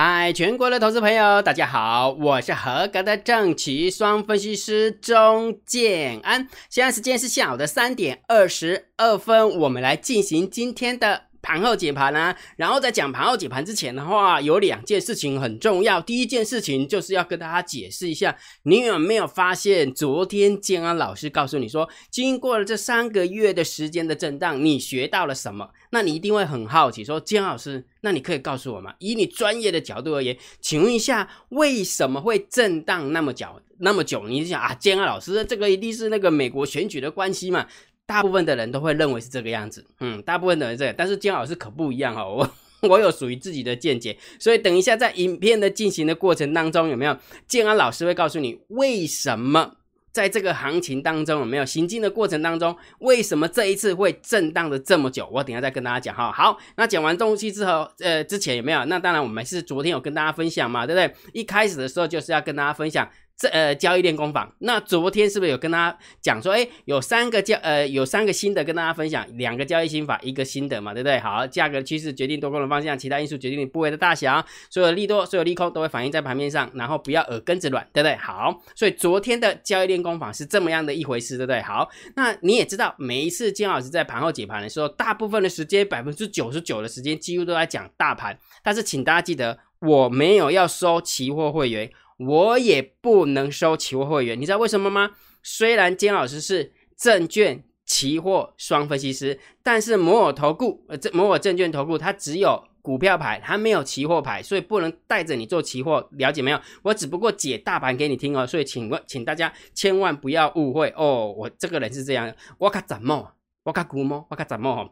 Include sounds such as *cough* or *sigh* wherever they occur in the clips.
嗨，全国的投资朋友，大家好，我是合格的正奇双分析师钟建安。现在时间是下午的三点二十二分，我们来进行今天的。盘后解盘啊，然后在讲盘后解盘之前的话，有两件事情很重要。第一件事情就是要跟大家解释一下，你有没有发现，昨天建安老师告诉你说，经过了这三个月的时间的震荡，你学到了什么？那你一定会很好奇，说建安老师，那你可以告诉我吗？以你专业的角度而言，请问一下，为什么会震荡那么久？那么久？你想啊，建安老师，这个一定是那个美国选举的关系嘛？大部分的人都会认为是这个样子，嗯，大部分的人这样，但是姜老师可不一样哈，我 *laughs* 我有属于自己的见解，所以等一下在影片的进行的过程当中，有没有建安老师会告诉你为什么在这个行情当中有没有行进的过程当中，为什么这一次会震荡的这么久？我等下再跟大家讲哈。好，那讲完东西之后，呃，之前有没有？那当然我们是昨天有跟大家分享嘛，对不对？一开始的时候就是要跟大家分享。这呃交易练功坊，那昨天是不是有跟大家讲说，哎，有三个交呃有三个新的跟大家分享，两个交易心法，一个心得嘛，对不对？好，价格趋势决定多空的方向，其他因素决定你部位的大小，所有利多，所有利空都会反映在盘面上，然后不要耳根子软，对不对？好，所以昨天的交易练功坊是这么样的一回事，对不对？好，那你也知道，每一次金老师在盘后解盘的时候，大部分的时间，百分之九十九的时间几乎都在讲大盘，但是请大家记得，我没有要收期货会员。我也不能收期货会员，你知道为什么吗？虽然金老师是证券期货双分析师，但是摩尔投顾呃，这摩尔证券投顾它只有股票牌，它没有期货牌，所以不能带着你做期货，了解没有？我只不过解大盘给你听哦，所以请问，请大家千万不要误会哦，我这个人是这样，我卡怎么，我卡估摸，我卡怎么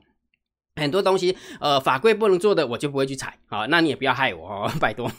很多东西呃法规不能做的，我就不会去踩好，那你也不要害我哦，*laughs* 拜托。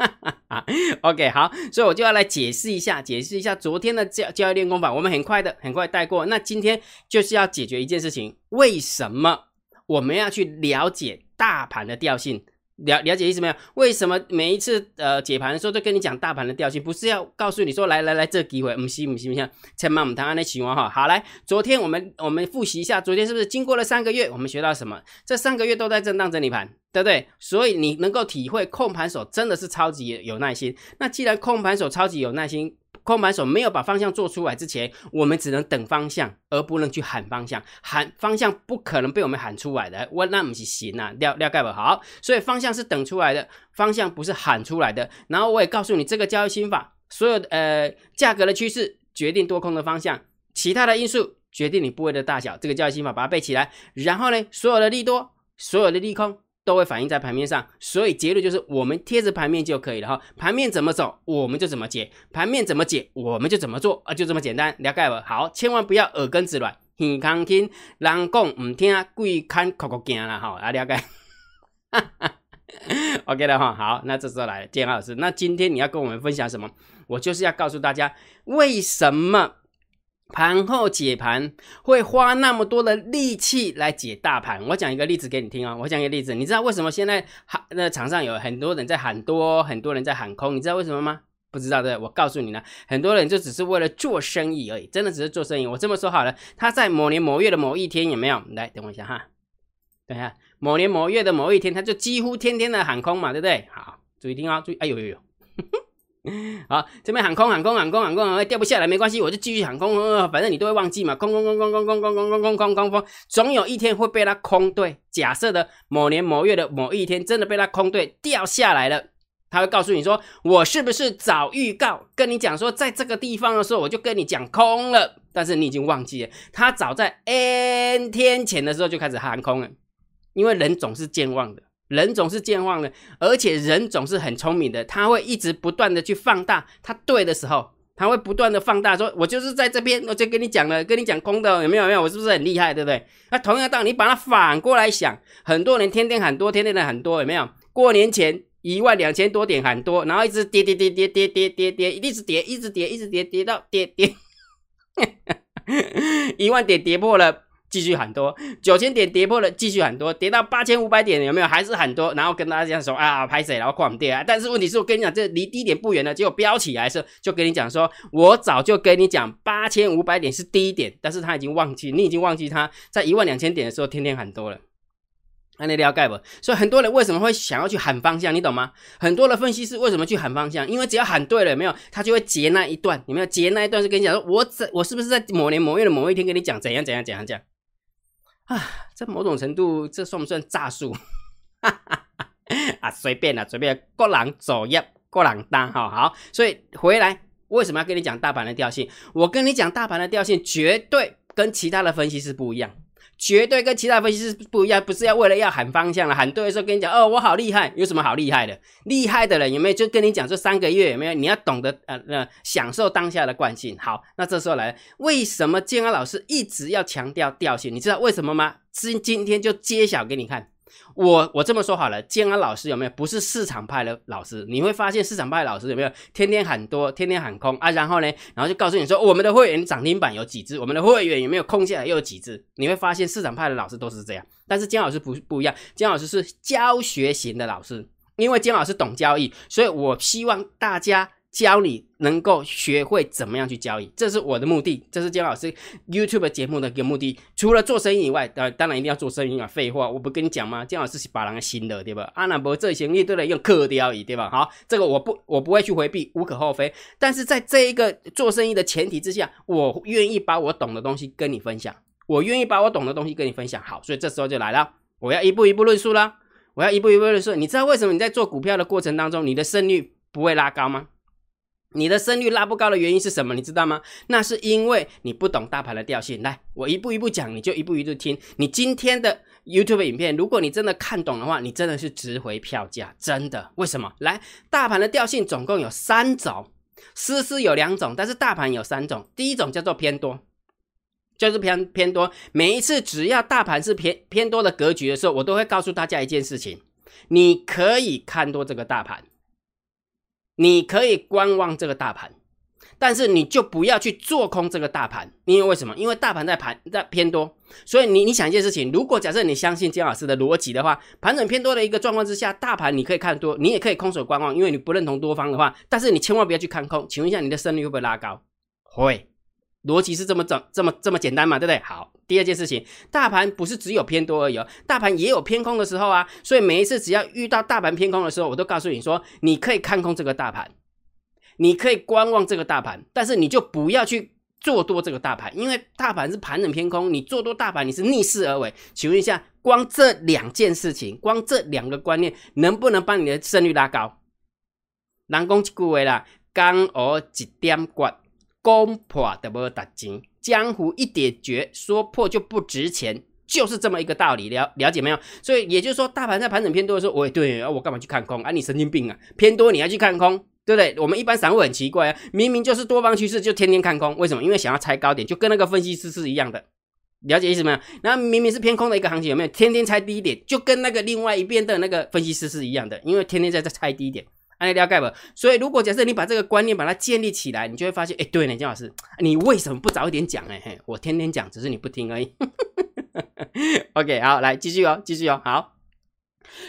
哈哈哈 OK，好，所以我就要来解释一下，解释一下昨天的教教育练功法，我们很快的，很快带过。那今天就是要解决一件事情，为什么我们要去了解大盘的调性？了了解意思没有？为什么每一次呃解盘的时候都跟你讲大盘的调性？不是要告诉你说来来来这机会，唔系唔系唔系，千万唔谈安尼情况哈。好，来，昨天我们我们复习一下，昨天是不是经过了三个月，我们学到什么？这三个月都在震荡整理盘，对不对？所以你能够体会控盘手真的是超级有耐心。那既然控盘手超级有耐心。空盘手没有把方向做出来之前，我们只能等方向，而不能去喊方向。喊方向不可能被我们喊出来的，我那不是行啊，了了解不好。所以方向是等出来的，方向不是喊出来的。然后我也告诉你，这个交易心法，所有呃价格的趋势决定多空的方向，其他的因素决定你部位的大小。这个交易心法把它背起来，然后呢，所有的利多，所有的利空。都会反映在盘面上，所以结论就是我们贴着盘面就可以了哈。盘面怎么走，我们就怎么解；盘面怎么解，我们就怎么做啊，就这么简单。了解了，好，千万不要耳根子软，耳康听，人讲唔听，鬼看哭哭惊了哈。啊，了解。*laughs* OK 了哈，好，那这时候来，建安老师，那今天你要跟我们分享什么？我就是要告诉大家为什么。盘后解盘会花那么多的力气来解大盘，我讲一个例子给你听啊。我讲一个例子，你知道为什么现在喊那场上有很多人在喊多，很多人在喊空？你知道为什么吗？不知道对我告诉你呢，很多人就只是为了做生意而已，真的只是做生意。我这么说好了，他在某年某月的某一天有没有？来，等我一下哈，等一下，某年某月的某一天，他就几乎天天的喊空嘛，对不对？好，注意听啊，注意，哎呦呦呦。*laughs* 好，这边喊空喊空喊空喊空，掉不下来没关系，我就继续喊空，反正你都会忘记嘛，空空空空空空空空空空空空空，总有一天会被它空对。假设的某年某月的某一天，真的被它空对掉下来了，他会告诉你说，我是不是早预告跟你讲说，在这个地方的时候，我就跟你讲空了，但是你已经忘记了，他早在 N 天前的时候就开始喊空了，因为人总是健忘的。人总是健忘的，而且人总是很聪明的，他会一直不断的去放大，他对的时候，他会不断的放大，说我就是在这边，我就跟你讲了，跟你讲空的，有没有？没有？我是不是很厉害，对不对？那同样道理，你把它反过来想，很多人天天喊多，天天的喊多，有没有？过年前一万两千多点喊多，然后一直跌跌跌跌跌跌跌跌，一直跌，一直跌，一直跌，跌到跌跌，*laughs* 一万点跌破了。继续很多，九千点跌破了，继续很多，跌到八千五百点有没有？还是很多。然后跟大家讲说啊，拍谁？然后狂跌啊。但是问题是我跟你讲，这离低点不远了，结果飙起来时候，就跟你讲说，我早就跟你讲八千五百点是低点，但是他已经忘记，你已经忘记他在一万两千点的时候天天很多了。那你了解不？所以很多人为什么会想要去喊方向，你懂吗？很多的分析师为什么去喊方向？因为只要喊对了，有没有？他就会截那一段，有没有？截那一段是跟你讲说，我怎我是不是在某年某月的某一天跟你讲怎样怎样怎样讲？啊，这某种程度这算不算诈术？*laughs* 啊，随便啦，随便，各人走一，各人单，哈好。所以回来为什么要跟你讲大盘的调性？我跟你讲大盘的调性，绝对跟其他的分析师不一样。绝对跟其他分析师不一样，不是要为了要喊方向了，喊对的时候跟你讲，哦，我好厉害，有什么好厉害的？厉害的人有没有？就跟你讲，这三个月有没有？你要懂得呃呃享受当下的惯性。好，那这时候来，为什么健康老师一直要强调调性？你知道为什么吗？今今天就揭晓给你看。我我这么说好了，建安老师有没有不是市场派的老师？你会发现市场派老师有没有天天喊多，天天喊空啊？然后呢，然后就告诉你说我们的会员涨停板有几只，我们的会员有没有空下来又有几只？你会发现市场派的老师都是这样，但是姜老师不不一样，姜老师是教学型的老师，因为姜老师懂交易，所以我希望大家。教你能够学会怎么样去交易，这是我的目的，这是姜老师 YouTube 节目的一个目的。除了做生意以外，当当然一定要做生意啊！废话，我不跟你讲吗？姜老师是把人心的，对吧？阿南伯这生意都得用克交易，对吧？好，这个我不我不会去回避，无可厚非。但是在这一个做生意的前提之下，我愿意把我懂的东西跟你分享，我愿意把我懂的东西跟你分享。好，所以这时候就来了，我要一步一步论述了，我要一步一步论述。你知道为什么你在做股票的过程当中，你的胜率不会拉高吗？你的胜率拉不高的原因是什么？你知道吗？那是因为你不懂大盘的调性。来，我一步一步讲，你就一步一步听。你今天的 YouTube 影片，如果你真的看懂的话，你真的是值回票价，真的。为什么？来，大盘的调性总共有三种，丝丝有两种，但是大盘有三种。第一种叫做偏多，就是偏偏多。每一次只要大盘是偏偏多的格局的时候，我都会告诉大家一件事情：你可以看多这个大盘。你可以观望这个大盘，但是你就不要去做空这个大盘，因为为什么？因为大盘在盘在偏多，所以你你想一件事情，如果假设你相信姜老师的逻辑的话，盘整偏多的一个状况之下，大盘你可以看多，你也可以空手观望，因为你不认同多方的话，但是你千万不要去看空。请问一下，你的胜率会不会拉高？会。逻辑是这么整，这么这么简单嘛，对不对？好，第二件事情，大盘不是只有偏多而已哦，大盘也有偏空的时候啊。所以每一次只要遇到大盘偏空的时候，我都告诉你说，你可以看空这个大盘，你可以观望这个大盘，但是你就不要去做多这个大盘，因为大盘是盘整偏空，你做多大盘你是逆势而为。请问一下，光这两件事情，光这两个观念，能不能帮你的胜率拉高？人讲一句话啦，刚而一点骨。攻破的不打金，江湖一点绝，说破就不值钱，就是这么一个道理，了了解没有？所以也就是说，大盘在盘整偏多的时候，我对啊，我干嘛去看空啊？你神经病啊！偏多你要去看空，对不对？我们一般散户很奇怪啊，明明就是多方趋势，就天天看空，为什么？因为想要猜高点，就跟那个分析师是一样的，了解意思没有？那明明是偏空的一个行情，有没有？天天猜低点，就跟那个另外一边的那个分析师是一样的，因为天天在在猜低点。按了解不？所以如果假设你把这个观念把它建立起来，你就会发现，哎，对呢，姜老师，你为什么不早一点讲呢？嘿，我天天讲，只是你不听而已。*laughs* OK，好，来继续哦，继续哦，好。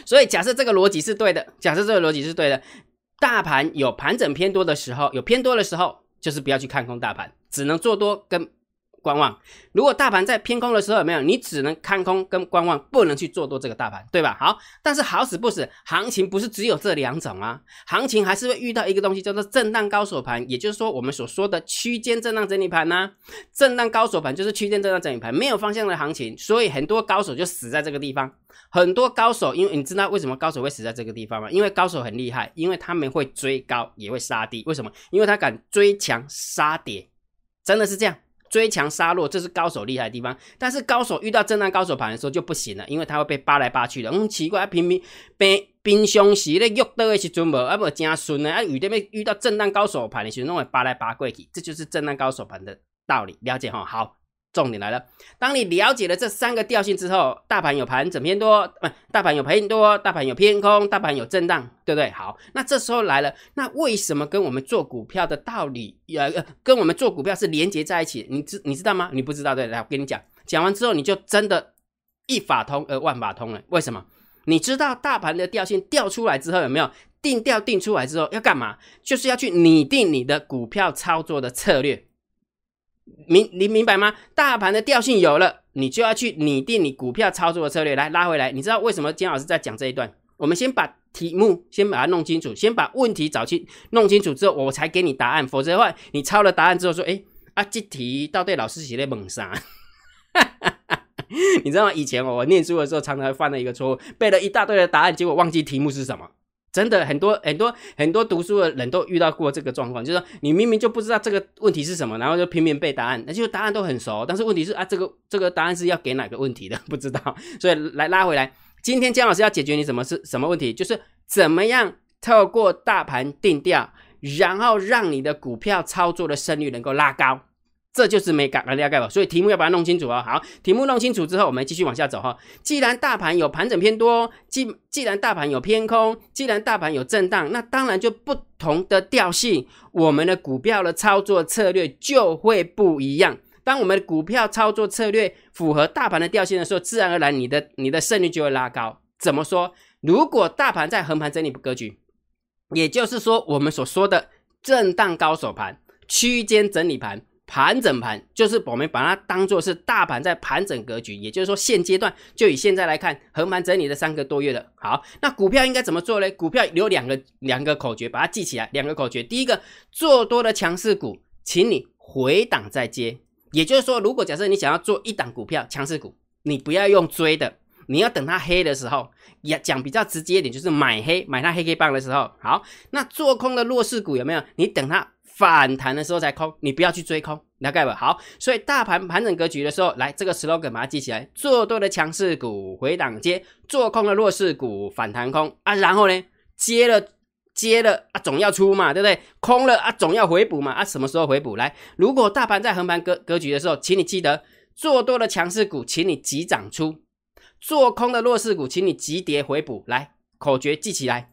所以假设这个逻辑是对的，假设这个逻辑是对的，大盘有盘整偏多的时候，有偏多的时候，就是不要去看空大盘，只能做多跟。观望，如果大盘在偏空的时候有没有？你只能看空跟观望，不能去做多这个大盘，对吧？好，但是好死不死，行情不是只有这两种啊，行情还是会遇到一个东西叫做震荡高手盘，也就是说我们所说的区间震荡整理盘呢。震荡高手盘就是区间震荡整理盘，没有方向的行情，所以很多高手就死在这个地方。很多高手，因为你知道为什么高手会死在这个地方吗？因为高手很厉害，因为他们会追高也会杀低，为什么？因为他敢追强杀跌，真的是这样。追强杀弱，这是高手厉害的地方。但是高手遇到震荡高手盘的时候就不行了，因为他会被扒来扒去的。嗯，奇怪，平平被平常时咧遇到的时阵无，啊无正顺呢，啊遇到咩遇到震荡高手盘的时候，弄会扒来扒过去，这就是震荡高手盘的道理，了解哈？好。重点来了，当你了解了这三个调性之后，大盘有盘整偏多，不，大盘有偏多，大盘有偏空，大盘有震荡，对不对？好，那这时候来了，那为什么跟我们做股票的道理，呃，跟我们做股票是连接在一起？你知你知道吗？你不知道对？来，我跟你讲，讲完之后你就真的一法通而万法通了。为什么？你知道大盘的调性调出来之后有没有定调定出来之后要干嘛？就是要去拟定你的股票操作的策略。明你明白吗？大盘的调性有了，你就要去拟定你股票操作的策略来拉回来。你知道为什么金老师在讲这一段？我们先把题目先把它弄清楚，先把问题找清弄清楚之后，我才给你答案。否则的话，你抄了答案之后说，哎啊，这题到底老师写的猛啥？*laughs* 你知道吗？以前我念书的时候，常常犯了一个错误，背了一大堆的答案，结果忘记题目是什么。真的很多很多很多读书的人都遇到过这个状况，就是说你明明就不知道这个问题是什么，然后就拼命背答案，那就答案都很熟，但是问题是啊，这个这个答案是要给哪个问题的 *laughs* 不知道，所以来拉回来，今天姜老师要解决你什么是什么问题，就是怎么样透过大盘定调，然后让你的股票操作的胜率能够拉高。这就是没改了了解吧？所以题目要把它弄清楚哦。好，题目弄清楚之后，我们继续往下走哈。既然大盘有盘整偏多，既既然大盘有偏空，既然大盘有震荡，那当然就不同的调性，我们的股票的操作策略就会不一样。当我们的股票操作策略符合大盘的调性的时候，自然而然你的你的胜率就会拉高。怎么说？如果大盘在横盘整理格局，也就是说我们所说的震荡高手盘、区间整理盘。盘整盘就是我们把它当做是大盘在盘整格局，也就是说现阶段就以现在来看，横盘整理的三个多月了。好，那股票应该怎么做呢？股票有两个两个口诀，把它记起来。两个口诀，第一个做多的强势股，请你回档再接。也就是说，如果假设你想要做一档股票强势股，你不要用追的，你要等它黑的时候，也讲比较直接一点，就是买黑买它黑黑棒的时候。好，那做空的弱势股有没有？你等它。反弹的时候才空，你不要去追空，了解吧？好，所以大盘盘整格局的时候，来这个 slogan 把它记起来：做多的强势股回档接，做空的弱势股反弹空啊。然后呢，接了接了啊，总要出嘛，对不对？空了啊，总要回补嘛啊。什么时候回补？来，如果大盘在横盘格格局的时候，请你记得，做多的强势股，请你急涨出；做空的弱势股，请你急跌回补。来，口诀记起来。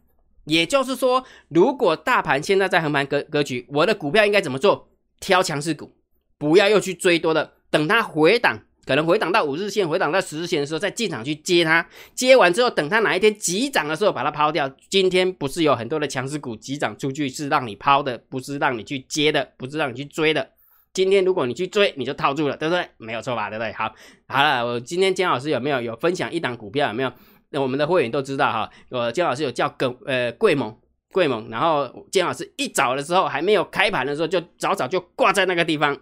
也就是说，如果大盘现在在横盘格格局，我的股票应该怎么做？挑强势股，不要又去追多的，等它回档，可能回档到五日线、回档到十日线的时候，再进场去接它。接完之后，等它哪一天急涨的时候，把它抛掉。今天不是有很多的强势股急涨出去，是让你抛的，不是让你去接的，不是让你去追的。今天如果你去追，你就套住了，对不对？没有错吧？对不对？好，好了，我今天姜老师有没有有分享一档股票？有没有？那我们的会员都知道哈，我姜老师有叫耿呃贵盟贵盟，然后姜老师一早的时候还没有开盘的时候，就早早就挂在那个地方。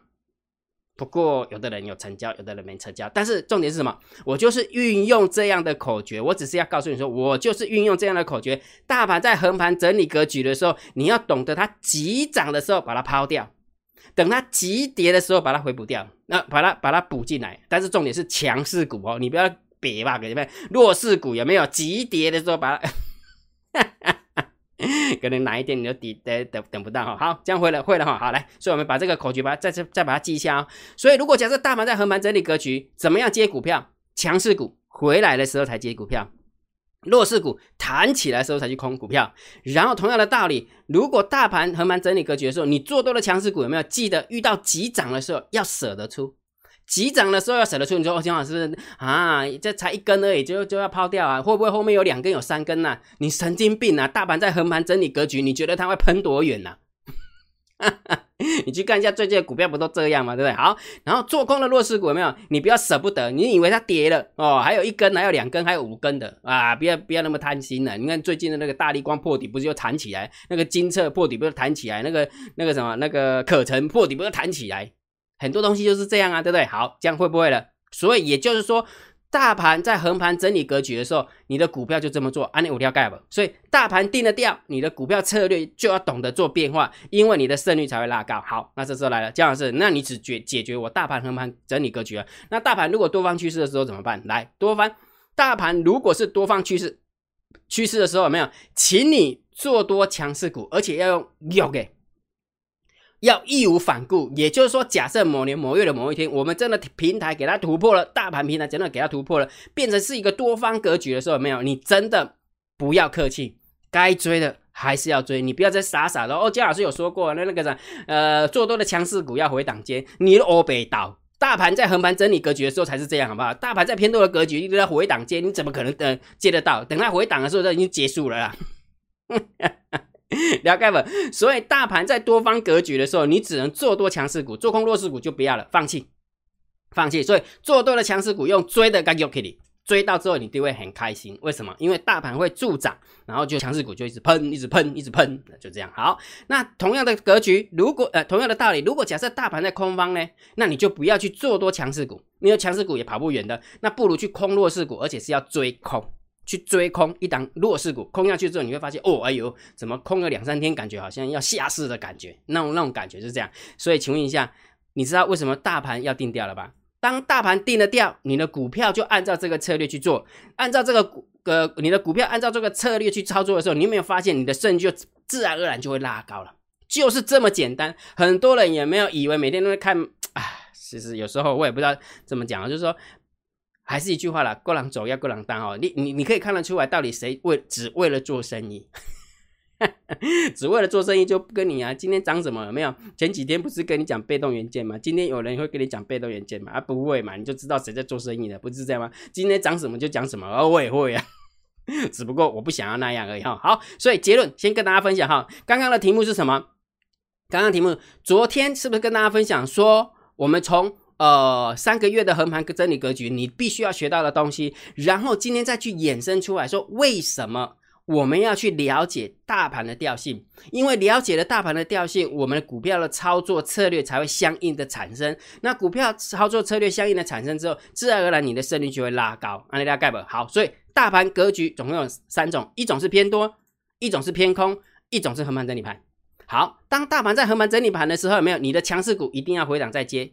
不过有的人有成交，有的人没成交，但是重点是什么？我就是运用这样的口诀，我只是要告诉你说，我就是运用这样的口诀。大盘在横盘整理格局的时候，你要懂得它急涨的时候把它抛掉，等它急跌的时候把它回补掉，那把它把它补进来。但是重点是强势股哦，你不要。别吧，给你们弱势股有没有急跌的时候把它？*laughs* 可能哪一天你就抵等等等不到哈。好，这样会了会了哈。好来，所以我们把这个口诀把它再再再把它记一下哦。所以如果假设大盘在横盘整理格局，怎么样接股票？强势股回来的时候才接股票，弱势股弹起来时候才去空股票。然后同样的道理，如果大盘横盘整理格局的时候，你做多的强势股有没有记得遇到急涨的时候要舍得出？急涨的时候要舍得出，你说哦，金老师啊，这才一根而已，就就要抛掉啊？会不会后面有两根、有三根呢？你神经病啊！大盘在横盘整理格局，你觉得它会喷多远呢？*laughs* 你去看一下最近的股票，不都这样吗？对不对？好，然后做空的弱势股有没有？你不要舍不得，你以为它跌了哦？还有一根，还有两根，还有五根的啊！不要不要那么贪心了。你看最近的那个大力光破底，不是又弹起来？那个金策破底不是弹起来？那个那个什么那个可成破底不是弹起来？很多东西就是这样啊，对不对？好，这样会不会了？所以也就是说，大盘在横盘整理格局的时候，你的股票就这么做，按你五条盖吧。所以大盘定了调，你的股票策略就要懂得做变化，因为你的胜率才会拉高。好，那这时候来了，姜老师，那你只解解决我大盘横盘整理格局了？那大盘如果多方趋势的时候怎么办？来，多方大盘如果是多方趋势趋势的时候，有没有？请你做多强势股，而且要用有给。要义无反顾，也就是说，假设某年某月的某一天，我们真的平台给它突破了，大盘平台真的给它突破了，变成是一个多方格局的时候，没有，你真的不要客气，该追的还是要追，你不要再傻傻的哦。姜老师有说过，那那个啥，呃，做多的强势股要回档接，你的欧北倒，大盘在横盘整理格局的时候才是这样，好不好？大盘在偏多的格局，一直在回档接，你怎么可能呃接得到？等它回档的时候，都已经结束了啦。*laughs* *laughs* 了解不？所以大盘在多方格局的时候，你只能做多强势股，做空弱势股就不要了，放弃，放弃。所以做多的强势股用追的，干就可以。追到之后，你就会很开心。为什么？因为大盘会助涨，然后就强势股就一直喷，一直喷，一直喷，就这样。好，那同样的格局，如果呃同样的道理，如果假设大盘在空方呢，那你就不要去做多强势股，因为强势股也跑不远的。那不如去空弱势股，而且是要追空，去追空一档弱势股，空下去之后，你会发现哦，哎呦，怎么空了两三天，感觉好像要下市的感觉，那种那种感觉是这样。所以请问一下，你知道为什么大盘要定调了吧？当大盘定了调，你的股票就按照这个策略去做，按照这个股呃，你的股票按照这个策略去操作的时候，你有没有发现你的胜率就自然而然就会拉高了？就是这么简单。很多人也没有以为每天都在看，啊，其实有时候我也不知道怎么讲，就是说，还是一句话啦，过狼走要过狼当哦。你你你可以看得出来，到底谁为只为了做生意。*laughs* 只为了做生意就不跟你啊？今天涨什么？没有？前几天不是跟你讲被动元件吗？今天有人会跟你讲被动元件吗？啊，不会嘛？你就知道谁在做生意了，不是这样吗？今天涨什么就讲什么，而我也会啊，*laughs* 只不过我不想要那样而已哈。好，所以结论先跟大家分享哈。刚刚的题目是什么？刚刚题目昨天是不是跟大家分享说，我们从呃三个月的横盘整理格局，你必须要学到的东西，然后今天再去衍生出来说为什么？我们要去了解大盘的调性，因为了解了大盘的调性，我们的股票的操作策略才会相应的产生。那股票操作策略相应的产生之后，自然而然你的胜率就会拉高。安利大概不好，所以大盘格局总共有三种：一种是偏多，一种是偏空，一种是横盘整理盘。好，当大盘在横盘整理盘的时候，有没有你的强势股一定要回档再接，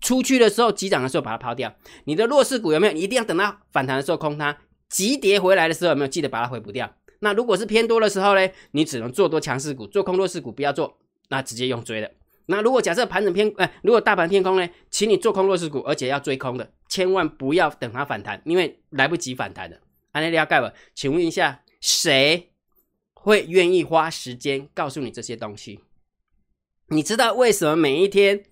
出去的时候急涨的时候把它抛掉。你的弱势股有没有？你一定要等到反弹的时候空它，急跌回来的时候有没有？记得把它回补掉。那如果是偏多的时候呢，你只能做多强势股，做空弱势股不要做，那直接用追的。那如果假设盘整偏，哎，如果大盘偏空呢，请你做空弱势股，而且要追空的，千万不要等它反弹，因为来不及反弹的。安利利亚盖尔，请问一下，谁会愿意花时间告诉你这些东西？你知道为什么每一天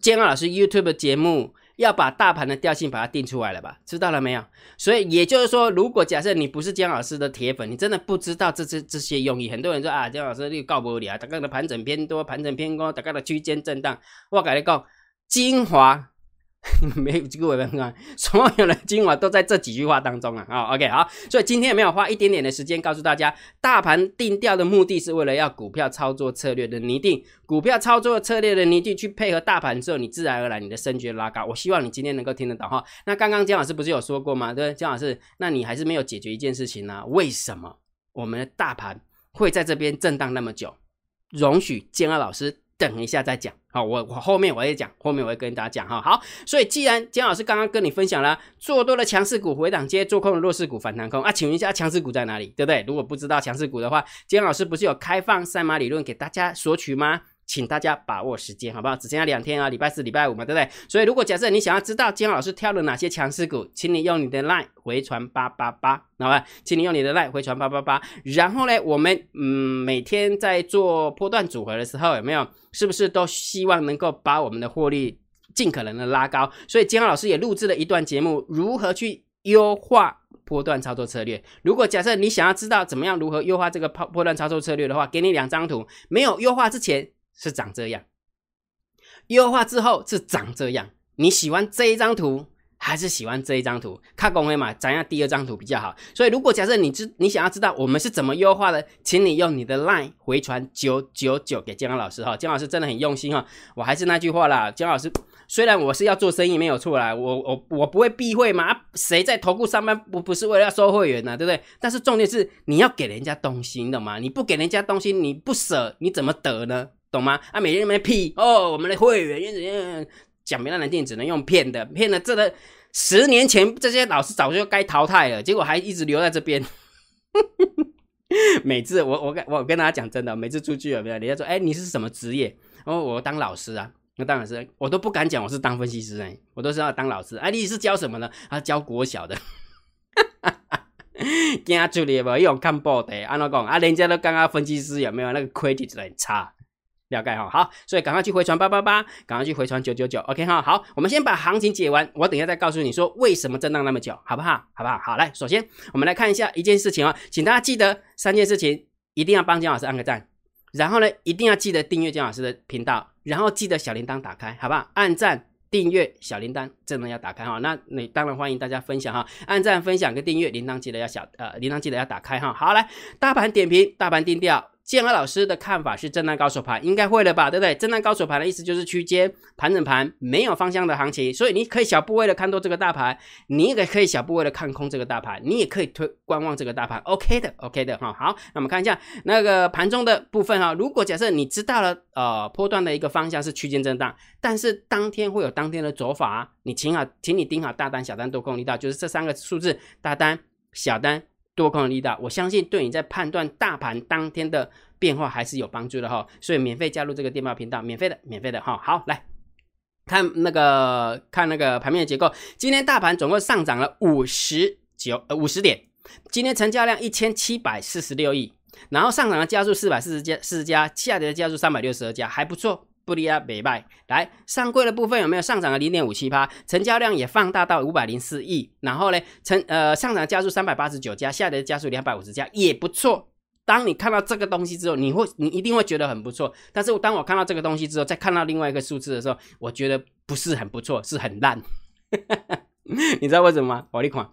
建安老师 YouTube 节目？要把大盘的调性把它定出来了吧？知道了没有？所以也就是说，如果假设你不是姜老师的铁粉，你真的不知道这这这些用意。很多人说啊，姜老师你告不理啊，大概的盘整偏多，盘整偏空，大概的区间震荡。我跟你讲，精华。*laughs* 没有机会分啊！所有的精华都在这几句话当中啊！好，OK，好，所以今天也没有花一点点的时间告诉大家，大盘定调的目的是为了要股票操作策略的拟定，股票操作策略的拟定去配合大盘之后，你自然而然你的升级拉高。我希望你今天能够听得到哈。那刚刚姜老师不是有说过吗？对，姜老师，那你还是没有解决一件事情呢？为什么？我们的大盘会在这边震荡那么？久？容许姜老师。等一下再讲，好，我我后面我也讲，后面我会跟大家讲哈。好，所以既然姜老师刚刚跟你分享了做多的强势股回档接，做空的弱势股反弹空啊，请问一下强势股在哪里，对不对？如果不知道强势股的话，姜老师不是有开放赛马理论给大家索取吗？请大家把握时间，好不好？只剩下两天啊，礼拜四、礼拜五嘛，对不对？所以如果假设你想要知道金老师挑了哪些强势股，请你用你的 line 回传八八八，好吧？请你用你的 line 回传八八八。然后呢，我们嗯每天在做波段组合的时候，有没有？是不是都希望能够把我们的获利尽可能的拉高？所以金老师也录制了一段节目，如何去优化波段操作策略？如果假设你想要知道怎么样如何优化这个波波段操作策略的话，给你两张图，没有优化之前。是长这样，优化之后是长这样。你喜欢这一张图，还是喜欢这一张图？看公会嘛，咱要第二张图比较好。所以，如果假设你知你想要知道我们是怎么优化的，请你用你的 LINE 回传九九九给姜老师哈。姜老师真的很用心哈。我还是那句话啦，姜老师虽然我是要做生意没有错啦，我我我不会避讳嘛。谁在投顾上班不不是为了要收会员呢？对不对？但是重点是你要给人家东西，你懂吗？你不给人家东西，你不舍，你怎么得呢？懂吗？啊，每天那边屁哦，我们的会员怎样讲别的难听，只能用骗的，骗的，这个十年前这些老师早就该淘汰了，结果还一直留在这边。*laughs* 每次我我跟我跟大家讲真的，每次出去有没有人家说，哎，你是什么职业？哦，我当老师啊，那当然是，我都不敢讲我是当分析师哎，我都是要当老师。哎，你是教什么呢？啊，教国小的。*laughs* 惊出来无？用看报的，安怎讲？啊，人家都刚刚分析师有没有那个 credit 很差？了解哈，好，所以赶快去回传八八八，赶快去回传九九九，OK 哈，好，我们先把行情解完，我等一下再告诉你说为什么震荡那么久，好不好？好不好？好，来，首先我们来看一下一件事情啊，请大家记得三件事情：一定要帮姜老师按个赞，然后呢，一定要记得订阅姜老师的频道，然后记得小铃铛打开，好不好？按赞、订阅、小铃铛真的要打开哈。那你当然欢迎大家分享哈，按赞、分享跟订阅，铃铛记得要小呃，铃铛记得要打开哈。好，来大盘点评，大盘定调。建安老师的看法是震荡高手盘，应该会了吧，对不对？震荡高手盘的意思就是区间盘整盘，没有方向的行情，所以你可以小部位的看多这个大盘，你也可以小部位的看空这个大盘，你也可以推观望这个大盘，OK 的，OK 的哈。好，那我们看一下那个盘中的部分哈。如果假设你知道了呃波段的一个方向是区间震荡，但是当天会有当天的走法，你请好，请你盯好大单、小单、多空力道，就是这三个数字：大单、小单。多空的力道，我相信对你在判断大盘当天的变化还是有帮助的哈。所以免费加入这个电报频道，免费的，免费的哈。好，来看那个看那个盘面的结构。今天大盘总共上涨了五十九呃五十点，今天成交量一千七百四十六亿，然后上涨的加速四百四十家四十家，下跌的加速三百六十二家，还不错。布利亚北拜来上柜的部分有没有上涨了零点五七趴？成交量也放大到五百零四亿，然后呢，成呃上涨加速三百八十九家，下跌加速两百五十家，也不错。当你看到这个东西之后，你会你一定会觉得很不错。但是当我看到这个东西之后，再看到另外一个数字的时候，我觉得不是很不错，是很烂。*laughs* 你知道为什么吗？我你看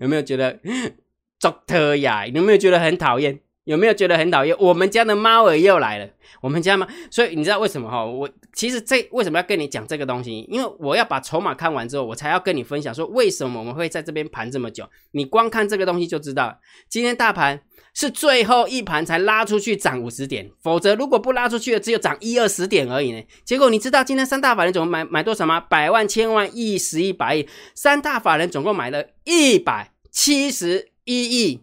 有没有觉得 *laughs* 作特呀？有没有觉得很讨厌？有没有觉得很讨厌？我们家的猫儿又来了。我们家吗？所以你知道为什么哈？我其实这为什么要跟你讲这个东西？因为我要把筹码看完之后，我才要跟你分享说为什么我们会在这边盘这么久。你光看这个东西就知道，今天大盘是最后一盘才拉出去涨五十点，否则如果不拉出去的，只有涨一二十点而已呢。结果你知道今天三大法人总共买买多少吗？百万、千万、亿、十亿、百亿，三大法人总共买了一百七十一亿。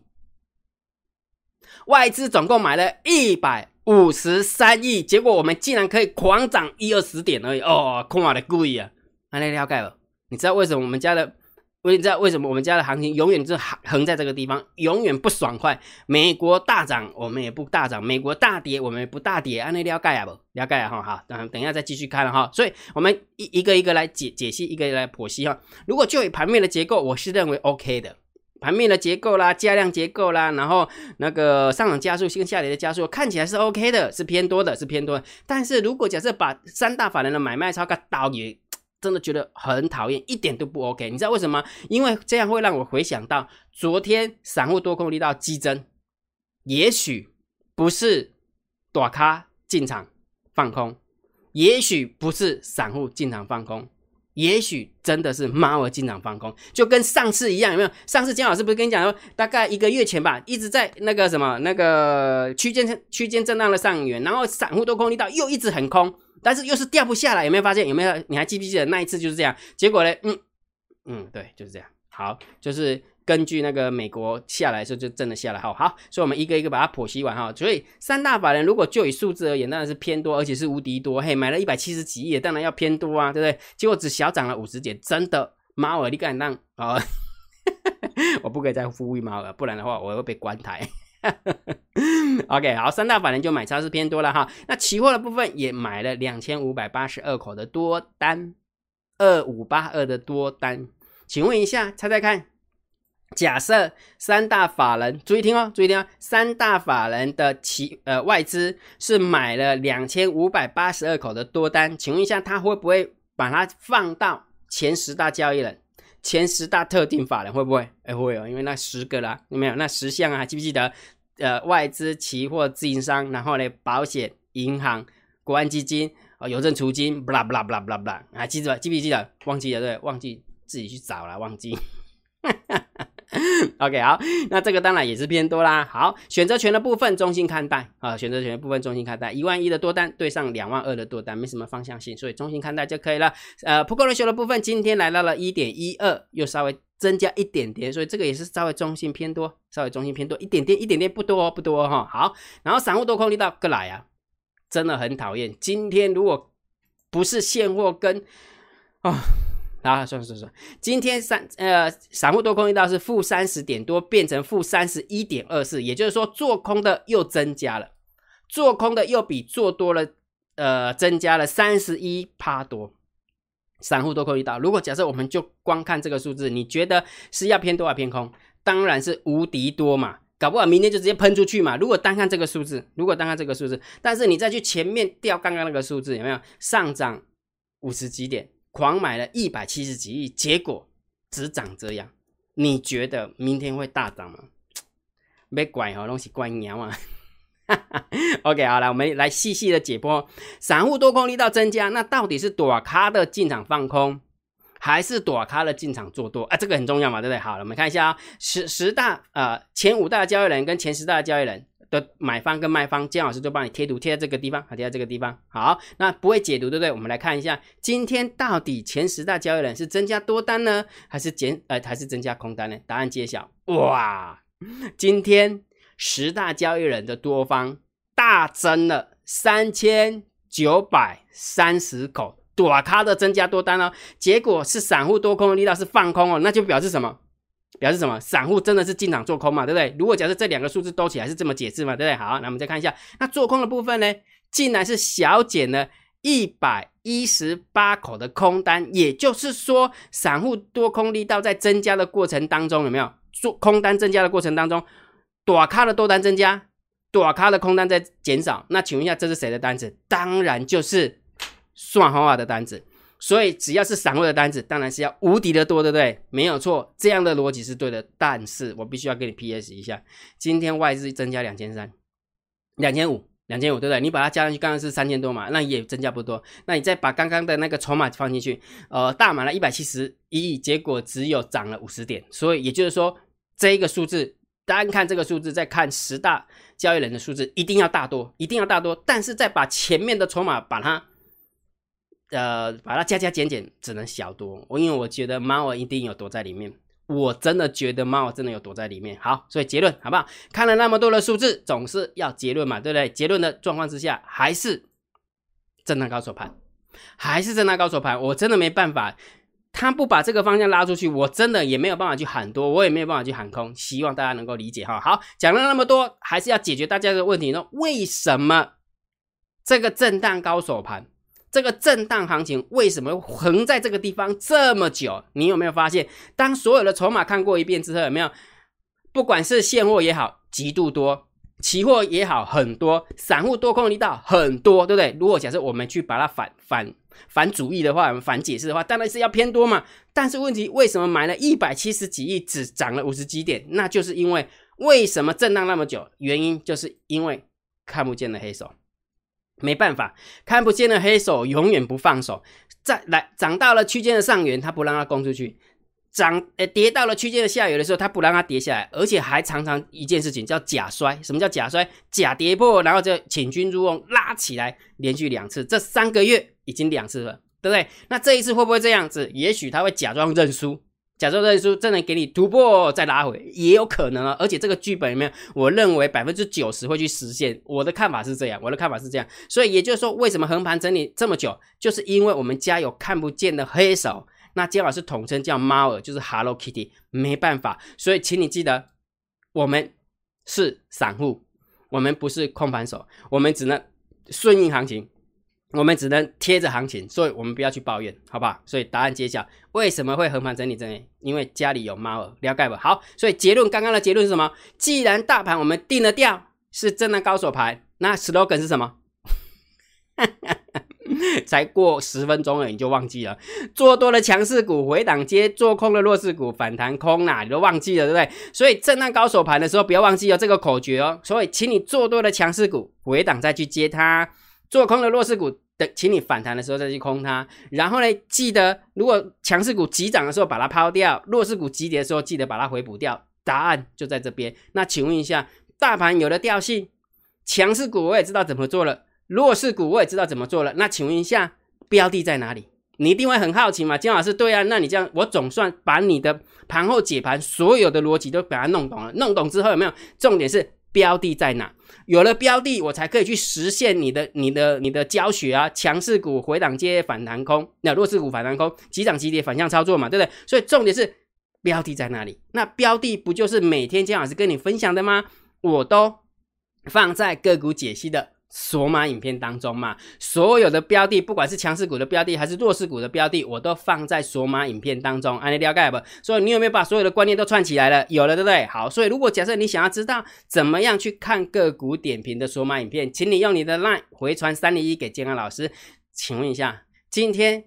外资总共买了一百五十三亿，结果我们竟然可以狂涨一二十点而已哦，空啊的贵啊！那了解了，你知道为什么我们家的？你知道为什么我们家的行情永远就横在这个地方，永远不爽快？美国大涨，我们也不大涨；美国大跌，我们也不大跌。安内了解啊不？了解啊哈，等等一下再继续看了哈。所以我们一一个一个来解解析，一个一个来剖析哈。如果就以盘面的结构，我是认为 OK 的。盘面的结构啦，加量结构啦，然后那个上涨加速跟下跌的加速看起来是 OK 的，是偏多的，是偏多。但是如果假设把三大法人的买卖超给倒也真的觉得很讨厌，一点都不 OK。你知道为什么？因为这样会让我回想到昨天散户多空力道激增，也许不是短咖进场放空，也许不是散户进场放空。也许真的是猫儿经常放空，就跟上次一样，有没有？上次姜老师不是跟你讲说，大概一个月前吧，一直在那个什么那个区间区间震荡的上缘，然后散户都空力道又一直很空，但是又是掉不下来，有没有发现？有没有？你还记不记得那一次就是这样？结果呢？嗯嗯，对，就是这样。好，就是。根据那个美国下来的时候就真的下来，好好，所以我们一个一个把它剖析完哈。所以三大法人如果就以数字而言，当然是偏多，而且是无敌多。嘿，买了一百七十几亿，当然要偏多啊，对不对？结果只小涨了五十点，真的猫儿，你敢让啊？*laughs* 我不可以再呼吁猫儿，不然的话我会被关台。*laughs* OK，好，三大法人就买超是偏多了哈。那期货的部分也买了两千五百八十二口的多单，二五八二的多单，请问一下，猜猜看？假设三大法人注意听哦，注意听哦，三大法人的期呃外资是买了两千五百八十二口的多单，请问一下，他会不会把它放到前十大交易人、前十大特定法人？会不会？哎，会哦，因为那十个啦，有没有？那十项啊，记不记得？呃，外资、期货、自营商，然后呢，保险、银行、国安基金啊，邮政储金，不啦不啦不啦不啦不啦，还记得记不记得？忘记了对，忘记自己去找了，忘记。*laughs* *laughs* OK，好，那这个当然也是偏多啦。好，选择权的部分中性看待啊，选择权的部分中性看待，一万一的多单对上两万二的多单，没什么方向性，所以中性看待就可以了。呃，普 o 的 o 的部分今天来到了一点一二，又稍微增加一点点，所以这个也是稍微中性偏多，稍微中性偏多一点点，一点点不多不多哈。好，然后散户多空力道各来啊，真的很讨厌。今天如果不是现货跟啊。啊，算了算算，今天三呃，散户多空一道是负三十点多，变成负三十一点二四，也就是说做空的又增加了，做空的又比做多了，呃，增加了三十一趴多。散户多空一道，如果假设我们就光看这个数字，你觉得是要偏多还偏空？当然是无敌多嘛。搞不好明天就直接喷出去嘛。如果单看这个数字，如果单看这个数字，但是你再去前面调刚刚那个数字，有没有上涨五十几点，狂买了一百七十几亿，结果只涨这样，你觉得明天会大涨吗？*tsk* 别管哦，东西关鸟啊。*laughs* OK，好了，我们来细细的解剖，散户多空力道增加，那到底是躲咖的进场放空，还是躲咖的进场做多啊？这个很重要嘛，对不对？好了，我们看一下啊，十十大呃前五大交易人跟前十大交易人的买方跟卖方，姜老师就帮你贴图贴在这个地方，好贴在这个地方。好，那不会解读对不对？我们来看一下，今天到底前十大交易人是增加多单呢，还是减呃还是增加空单呢？答案揭晓，哇，今天。十大交易人的多方大增了三千九百三十口，多咖的增加多单哦。结果是散户多空的力道是放空哦，那就表示什么？表示什么？散户真的是进场做空嘛，对不对？如果假设这两个数字兜起来是这么解释嘛，对不对？好，那我们再看一下，那做空的部分呢，竟然是小减了一百一十八口的空单，也就是说，散户多空力道在增加的过程当中，有没有做空单增加的过程当中？短咖的多单增加，短咖的空单在减少。那请问一下，这是谁的单子？当然就是算好话的单子。所以只要是散户的单子，当然是要无敌的多，对不对？没有错，这样的逻辑是对的。但是我必须要给你 PS 一下，今天外资增加两千三、两千五、两千五，对不对？你把它加上去，刚刚是三千多嘛，那也增加不多。那你再把刚刚的那个筹码放进去，呃，大买了一百七十一亿，结果只有涨了五十点。所以也就是说，这一个数字。单看这个数字，再看十大交易人的数字，一定要大多，一定要大多。但是再把前面的筹码把它，呃，把它加加减减，只能小多。我因为我觉得猫儿一定有躲在里面，我真的觉得猫儿真的有躲在里面。好，所以结论好不好？看了那么多的数字，总是要结论嘛，对不对？结论的状况之下，还是震荡高手盘，还是震荡高手盘，我真的没办法。他不把这个方向拉出去，我真的也没有办法去喊多，我也没有办法去喊空。希望大家能够理解哈。好，讲了那么多，还是要解决大家的问题呢？为什么这个震荡高手盘，这个震荡行情为什么横在这个地方这么久？你有没有发现，当所有的筹码看过一遍之后，有没有？不管是现货也好，极度多。期货也好，很多散户多空力道很多，对不对？如果假设我们去把它反反反主义的话，反解释的话，当然是要偏多嘛。但是问题为什么买了一百七十几亿，只涨了五十几点？那就是因为为什么震荡那么久？原因就是因为看不见的黑手，没办法，看不见的黑手永远不放手。再来涨到了区间的上缘，它不让它攻出去。涨呃跌到了区间的下游的时候，它不让它跌下来，而且还常常一件事情叫假摔。什么叫假摔？假跌破，然后就请君入瓮拉起来，连续两次，这三个月已经两次了，对不对？那这一次会不会这样子？也许他会假装认输，假装认输，真的给你突破再拉回，也有可能啊。而且这个剧本里面，我认为百分之九十会去实现。我的看法是这样，我的看法是这样。所以也就是说，为什么横盘整理这么久，就是因为我们家有看不见的黑手。那姜老师统称叫猫儿，就是 Hello Kitty，没办法，所以请你记得，我们是散户，我们不是控盘手，我们只能顺应行情，我们只能贴着行情，所以我们不要去抱怨，好不好？所以答案揭晓，为什么会横盘整理整理？因为家里有猫儿，了解不？好，所以结论，刚刚的结论是什么？既然大盘我们定了调是震荡高手盘，那 slogan 是什么？才过十分钟了，你就忘记了？做多的强势股回档接，做空的弱势股反弹空啦，你都忘记了，对不对？所以震荡高手盘的时候，不要忘记了这个口诀哦。所以，请你做多的强势股回档再去接它，做空的弱势股等，请你反弹的时候再去空它。然后呢，记得如果强势股急涨的时候把它抛掉，弱势股急跌的时候记得把它回补掉。答案就在这边。那请问一下，大盘有了调性，强势股我也知道怎么做了。弱势股我也知道怎么做了，那请问一下，标的在哪里？你一定会很好奇嘛，金老师，对啊，那你这样，我总算把你的盘后解盘所有的逻辑都把它弄懂了。弄懂之后有没有？重点是标的在哪？有了标的，我才可以去实现你的、你的、你的教学啊。强势股回档接反弹空，那弱势股反弹空，急涨急跌反向操作嘛，对不对？所以重点是标的在哪里？那标的不就是每天金老师跟你分享的吗？我都放在个股解析的。索马影片当中嘛，所有的标的，不管是强势股的标的还是弱势股的标的，我都放在索马影片当中，安利了解不？所以你有没有把所有的观念都串起来了？有了，对不对？好，所以如果假设你想要知道怎么样去看个股点评的索马影片，请你用你的 LINE 回传三零一给健康老师。请问一下，今天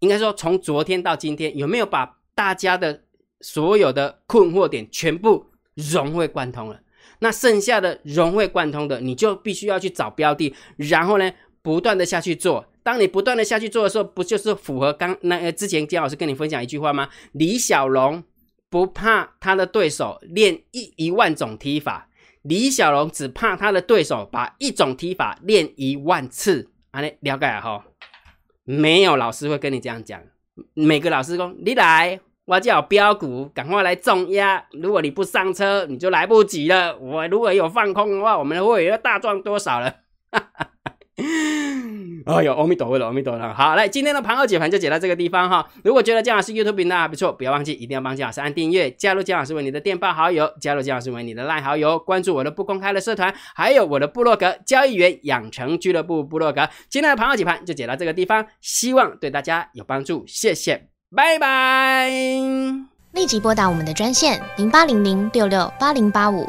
应该说从昨天到今天，有没有把大家的所有的困惑点全部融会贯通了？那剩下的融会贯通的，你就必须要去找标的，然后呢，不断的下去做。当你不断的下去做的时候，不就是符合刚那之前姜老师跟你分享一句话吗？李小龙不怕他的对手练一一万种踢法，李小龙只怕他的对手把一种踢法练一万次。啊，你了解哈？没有老师会跟你这样讲，每个老师说你来。我叫标股，赶快来重压！如果你不上车，你就来不及了。我如果有放空的话，我们的会员要大赚多少了？*laughs* 哎呦，阿弥陀佛了，阿弥陀佛。好，来，今天的盘后解盘就解到这个地方哈。如果觉得姜老师 YouTube 频道还不错，不要忘记一定要帮姜老师按订阅，加入姜老师为你的电报好友，加入姜老师为你的赖好友，关注我的不公开的社团，还有我的部落格交易员养成俱乐部部落格。今天的盘后解盘就解到这个地方，希望对大家有帮助，谢谢。拜拜！立即拨打我们的专线零八零零六六八零八五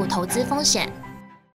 投资风险。